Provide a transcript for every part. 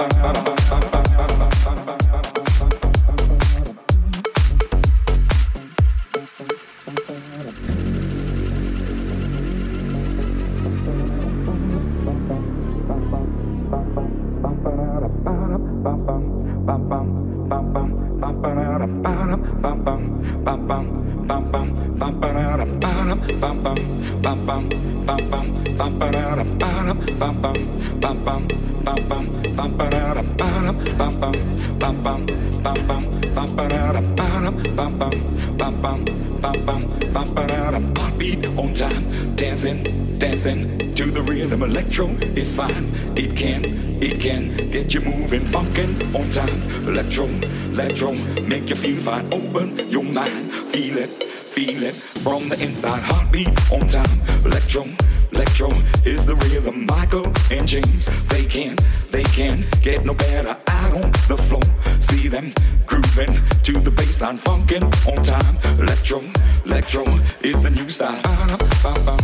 ba ba ba Electro is fine, it can, it can get you moving, funkin' on time. Electro, electro, make you feel fine. Open your mind, feel it, feel it from the inside. Heartbeat on time. Electro, electro is the rhythm. Michael and James, they can, they can get no better out on the floor. See them grooving to the baseline, funkin' on time. Electro, electro is a new style. Ba-da-ba-ba.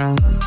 Bye.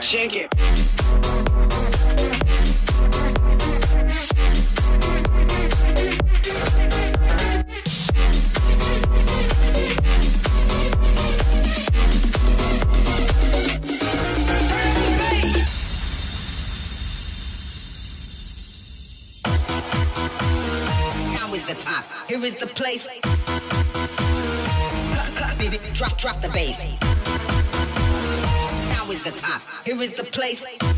Shake it. Here is the place.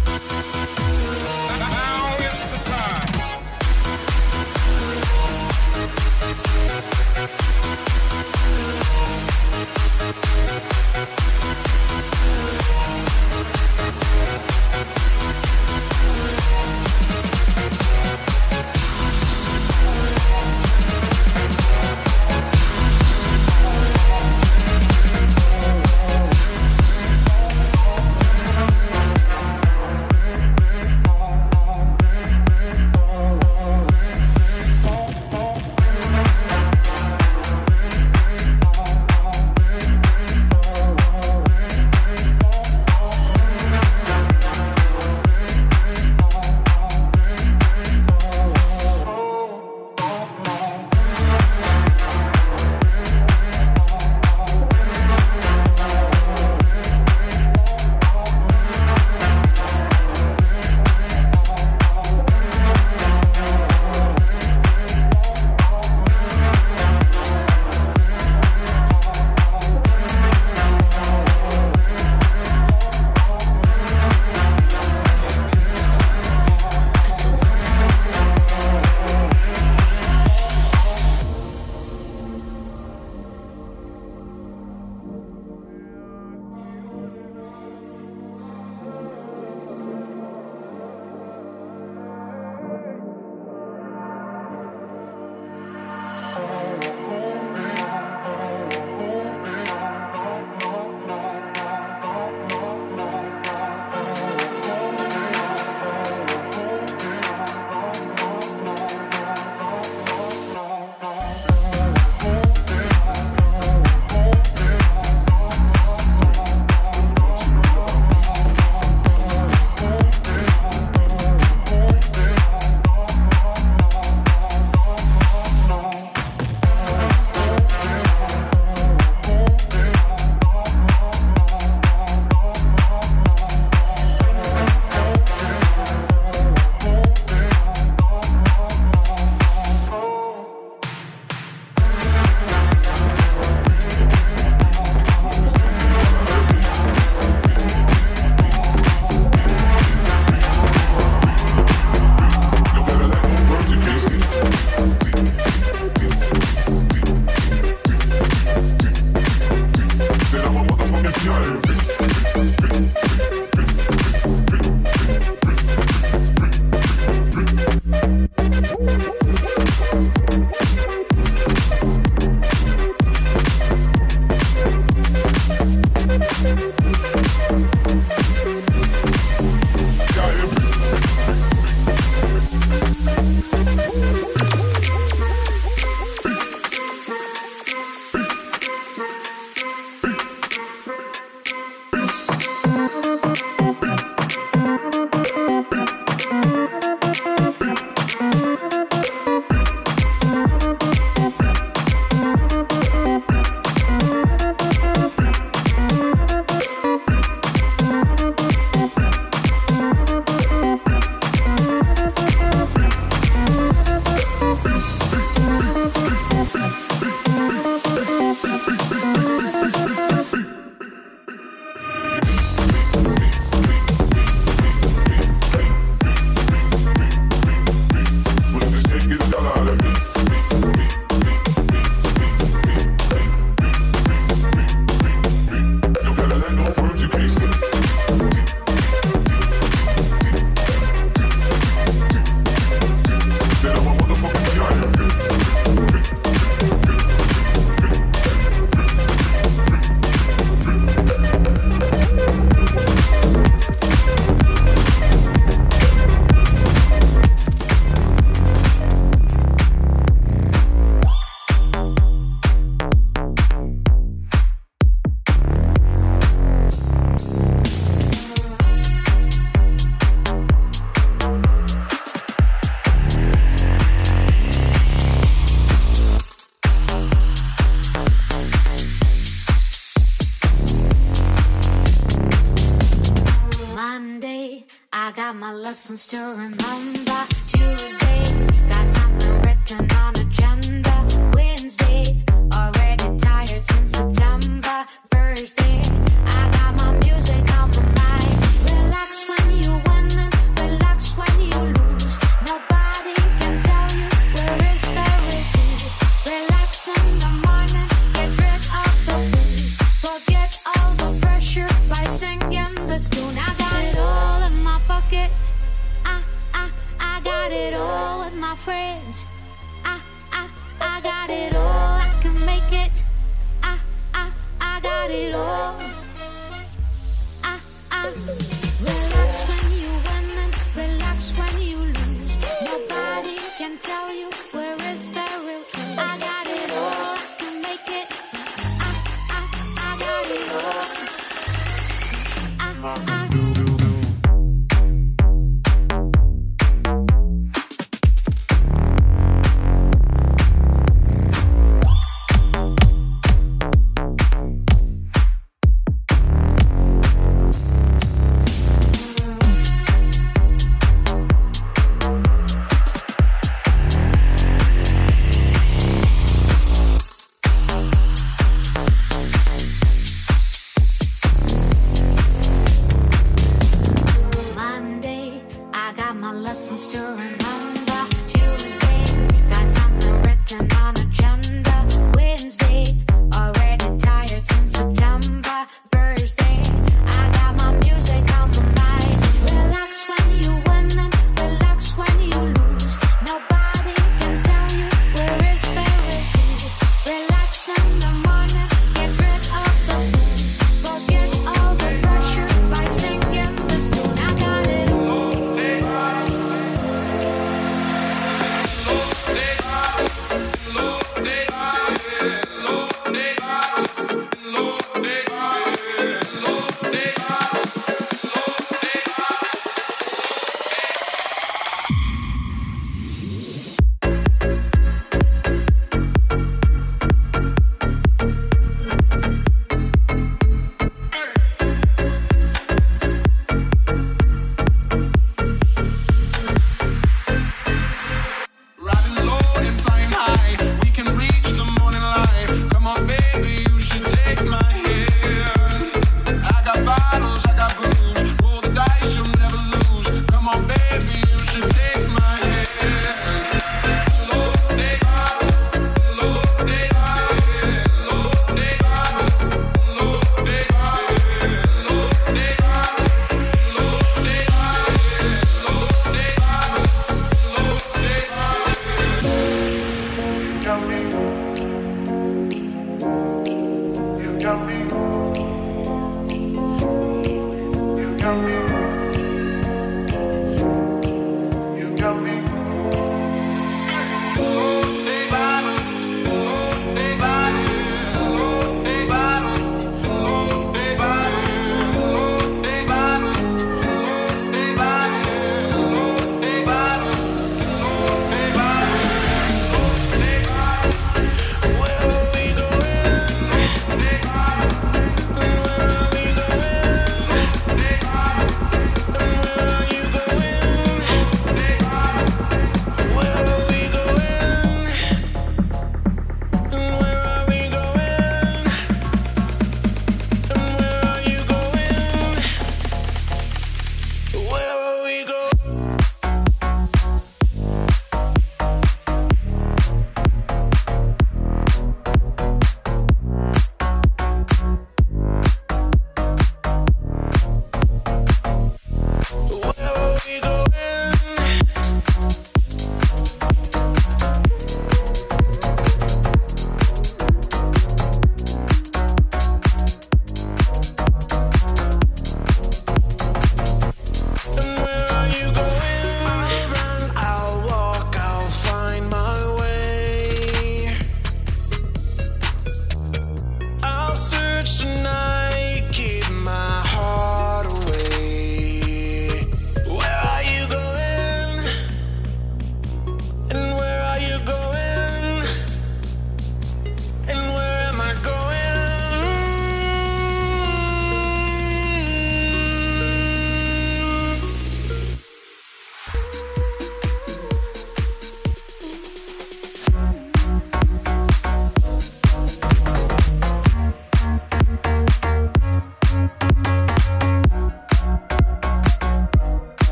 To remember.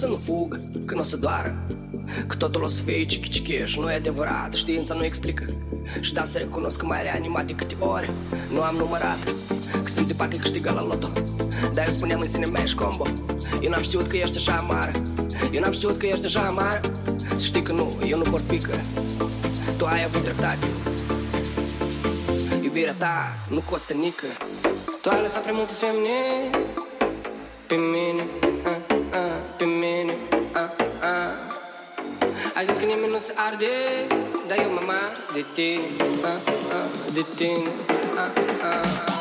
Să nu fugă, că nu o să doară. Că totul o să fie cichi Și nu e adevărat, știința nu explică. Și da să recunosc că mai reanimat de câte ore Nu am numărat Că sunt de parcă câștigă la loto. Dar eu spuneam în sine mea ești combo. Eu n-am știut că ești așa amară Eu n-am știut că ești așa amară Să știi că nu, eu nu port pică. Tu ai avut dreptate. Iubirea ta nu costă nică. Tu ai lăsat prea multe semne Pe mine, Că nimeni nu se arde Dar eu mă mars de tine, ah, ah, de ah, ah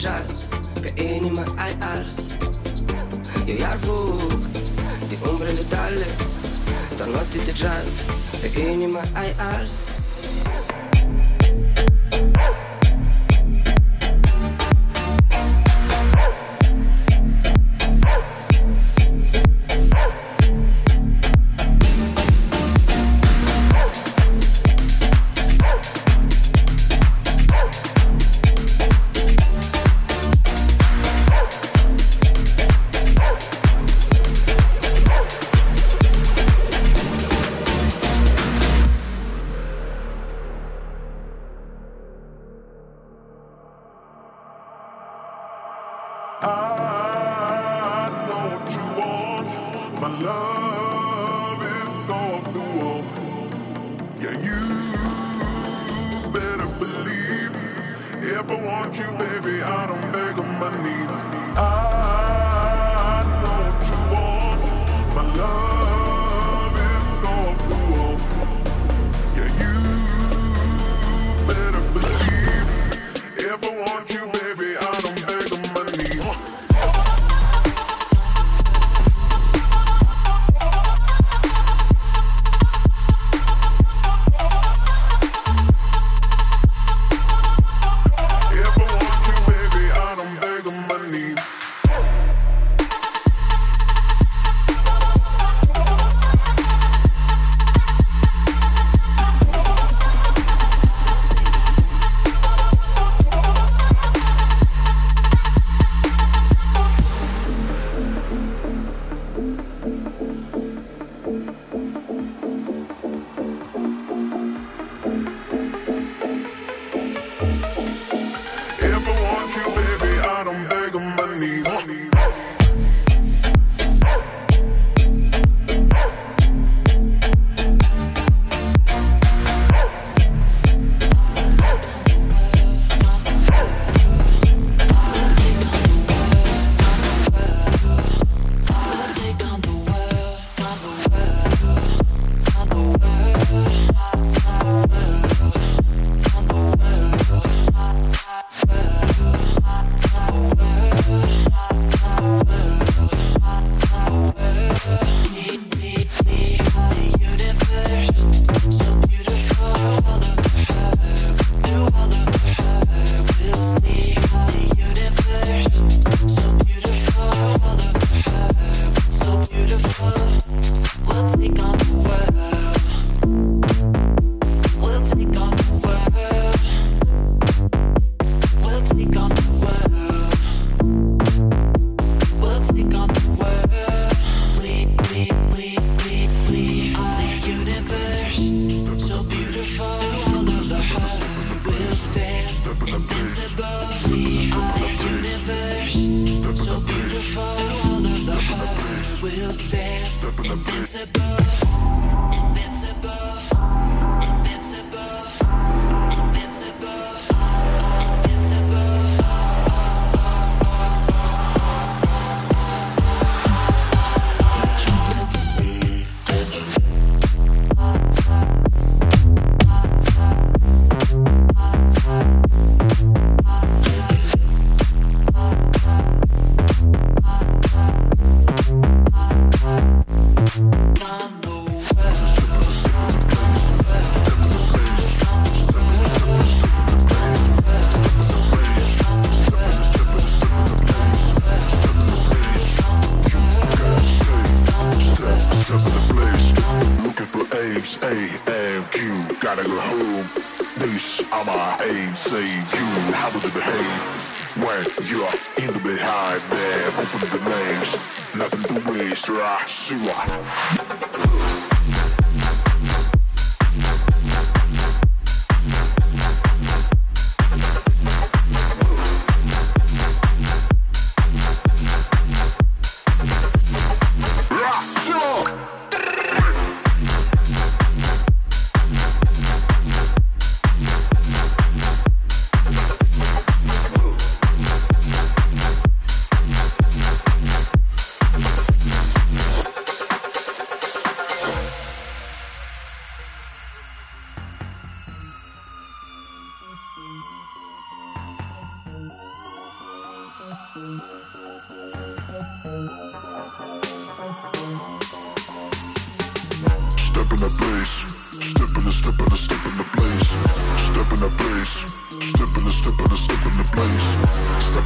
jazz Pe inima ai ars. Eu iar fug de umbrele tale Doar note de jazz Pe inima ai ars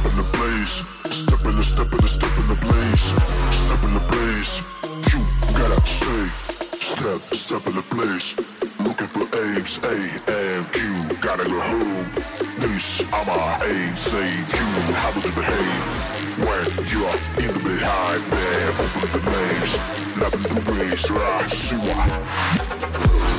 in the blaze. Step in the step in the step in the blaze. Step in the blaze. You gotta say. Step, step in the blaze. Looking for aims, A and Q. Gotta go home. This, I'm a A say you. How does it behave? When you are in the behind, man, open the blaze. Nothing to raise, right? See why.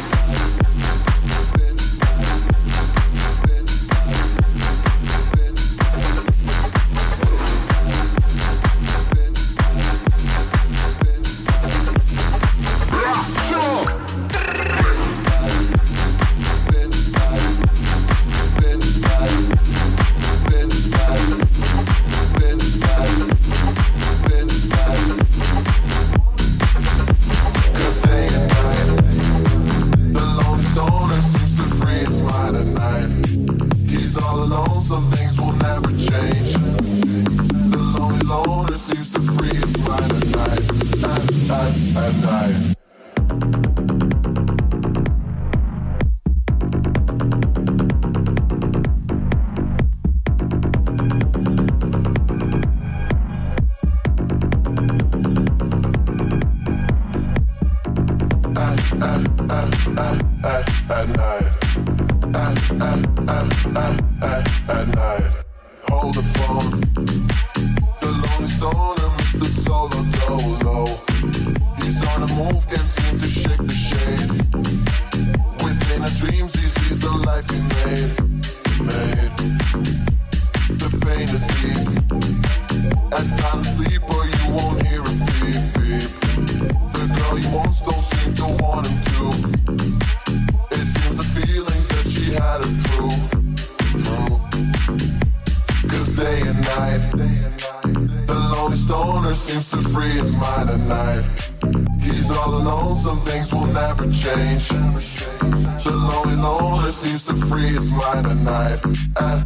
free as light at night. At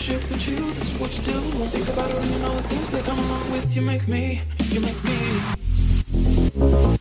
relationship with you. This is what you do. Think about it and all the things that come along with you. Make me, you make me.